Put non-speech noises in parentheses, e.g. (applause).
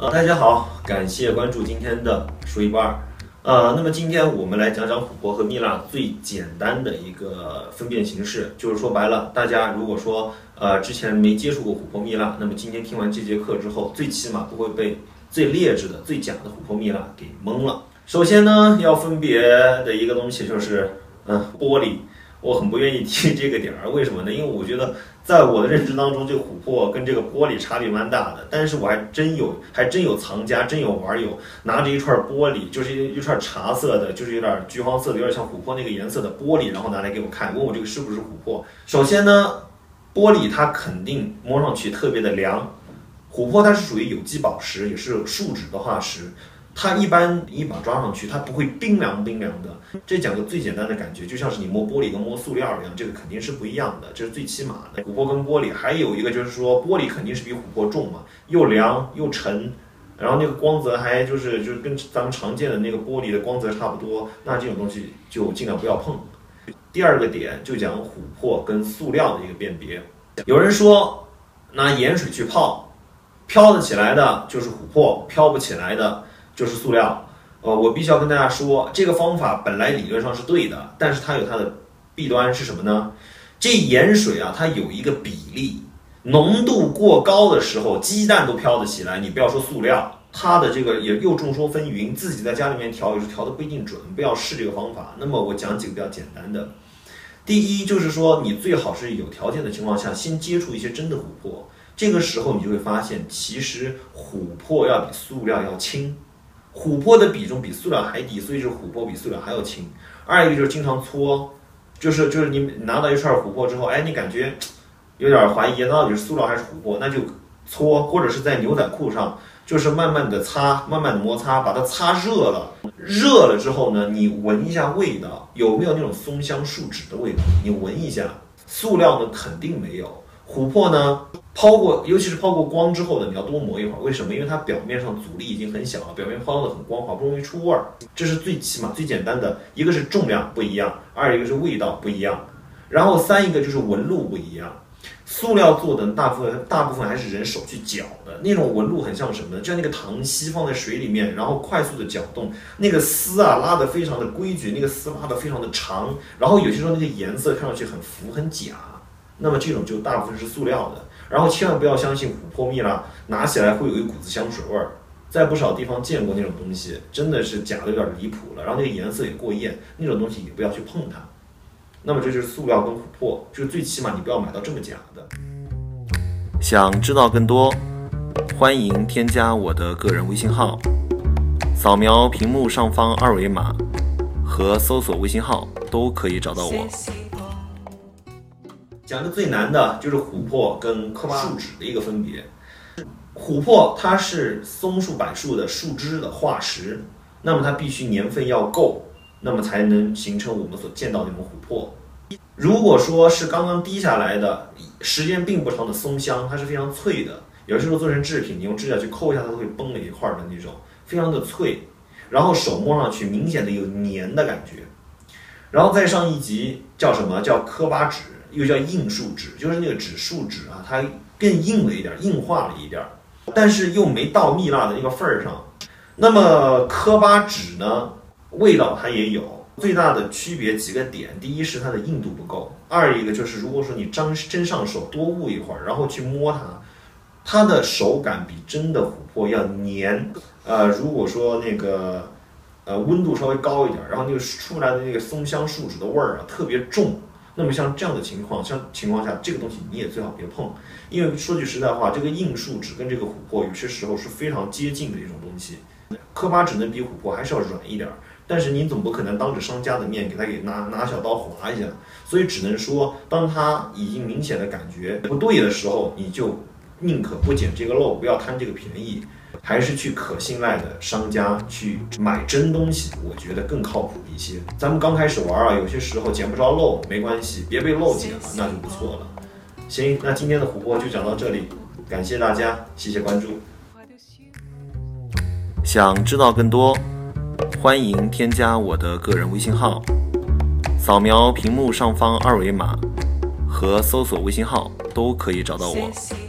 呃，大家好，感谢关注今天的说一不二。呃，那么今天我们来讲讲琥珀和蜜蜡最简单的一个分辨形式，就是说白了，大家如果说呃之前没接触过琥珀蜜蜡，那么今天听完这节课之后，最起码不会被最劣质的、最假的琥珀蜜蜡给蒙了。首先呢，要分别的一个东西就是嗯玻璃。我很不愿意提 (laughs) 这个点儿，为什么呢？因为我觉得在我的认知当中，这个琥珀跟这个玻璃差别蛮大的。但是我还真有，还真有藏家，真有玩友拿着一串玻璃，就是一一串茶色的，就是有点橘黄色的，有点像琥珀那个颜色的玻璃，然后拿来给我看，问我这个是不是琥珀。首先呢，玻璃它肯定摸上去特别的凉，琥珀它是属于有机宝石，也是树脂的化石。它一般一把抓上去，它不会冰凉冰凉的。这讲个最简单的感觉，就像是你摸玻璃跟摸塑料一样，这个肯定是不一样的，这是最起码的。琥珀跟玻璃还有一个就是说，玻璃肯定是比琥珀重嘛，又凉又沉，然后那个光泽还就是就是跟咱们常见的那个玻璃的光泽差不多，那这种东西就尽量不要碰。第二个点就讲琥珀跟塑料的一个辨别。有人说拿盐水去泡，飘得起来的就是琥珀，飘不起来的。就是塑料，呃，我必须要跟大家说，这个方法本来理论上是对的，但是它有它的弊端是什么呢？这盐水啊，它有一个比例，浓度过高的时候，鸡蛋都飘得起来。你不要说塑料，它的这个也又众说纷纭，自己在家里面调也是调的不一定准，不要试这个方法。那么我讲几个比较简单的，第一就是说，你最好是有条件的情况下，先接触一些真的琥珀，这个时候你就会发现，其实琥珀要比塑料要轻。琥珀的比重比塑料还低，所以是琥珀比塑料还要轻。二一个就是经常搓，就是就是你拿到一串琥珀之后，哎，你感觉有点怀疑，到底是塑料还是琥珀，那就搓，或者是在牛仔裤上，就是慢慢的擦，慢慢的摩擦，把它擦热了。热了之后呢，你闻一下味道，有没有那种松香树脂的味道？你闻一下，塑料呢肯定没有。琥珀呢，抛过，尤其是抛过光之后呢，你要多磨一会儿。为什么？因为它表面上阻力已经很小了，表面抛的很光滑，不容易出味儿。这是最起码最简单的，一个是重量不一样，二一个是味道不一样，然后三一个就是纹路不一样。塑料做的大部分大部分还是人手去搅的，那种纹路很像什么呢？就像那个糖稀放在水里面，然后快速的搅动，那个丝啊拉得非常的规矩，那个丝拉得非常的长，然后有些时候那个颜色看上去很浮很假。那么这种就大部分是塑料的，然后千万不要相信琥珀蜜蜡，拿起来会有一股子香水味儿，在不少地方见过那种东西，真的是假的有点离谱了，然后那个颜色也过艳，那种东西也不要去碰它。那么这就是塑料跟琥珀，就是最起码你不要买到这么假的。想知道更多，欢迎添加我的个人微信号，扫描屏幕上方二维码和搜索微信号都可以找到我。讲的最难的就是琥珀跟科巴树脂的一个分别。琥珀它是松树、柏树的树枝的化石，那么它必须年份要够，那么才能形成我们所见到那种琥珀。如果说是刚刚滴下来的，时间并不长的松香，它是非常脆的，有时候做成制品，你用指甲去抠一下，它都会崩了一块的那种，非常的脆，然后手摸上去明显的有黏的感觉。然后再上一级叫什么叫科巴脂？又叫硬树脂，就是那个纸树脂啊，它更硬了一点，硬化了一点，但是又没到蜜蜡的那个份儿上。那么科巴脂呢，味道它也有，最大的区别几个点：第一是它的硬度不够；二一个就是如果说你张真上手多捂一会儿，然后去摸它，它的手感比真的琥珀要黏。呃，如果说那个呃温度稍微高一点，然后那个出来的那个松香树脂的味儿啊特别重。那么像这样的情况，像情况下，这个东西你也最好别碰，因为说句实在话，这个硬树脂跟这个琥珀有些时候是非常接近的一种东西。科巴只能比琥珀还是要软一点，但是你总不可能当着商家的面给他给拿拿小刀划一下，所以只能说，当他已经明显的感觉不对的时候，你就宁可不捡这个漏，不要贪这个便宜。还是去可信赖的商家去买真东西，我觉得更靠谱一些。咱们刚开始玩啊，有些时候捡不着漏没关系，别被漏捡了，那就不错了。行，那今天的琥珀就讲到这里，感谢大家，谢谢关注。想知道更多，欢迎添加我的个人微信号，扫描屏幕上方二维码和搜索微信号都可以找到我。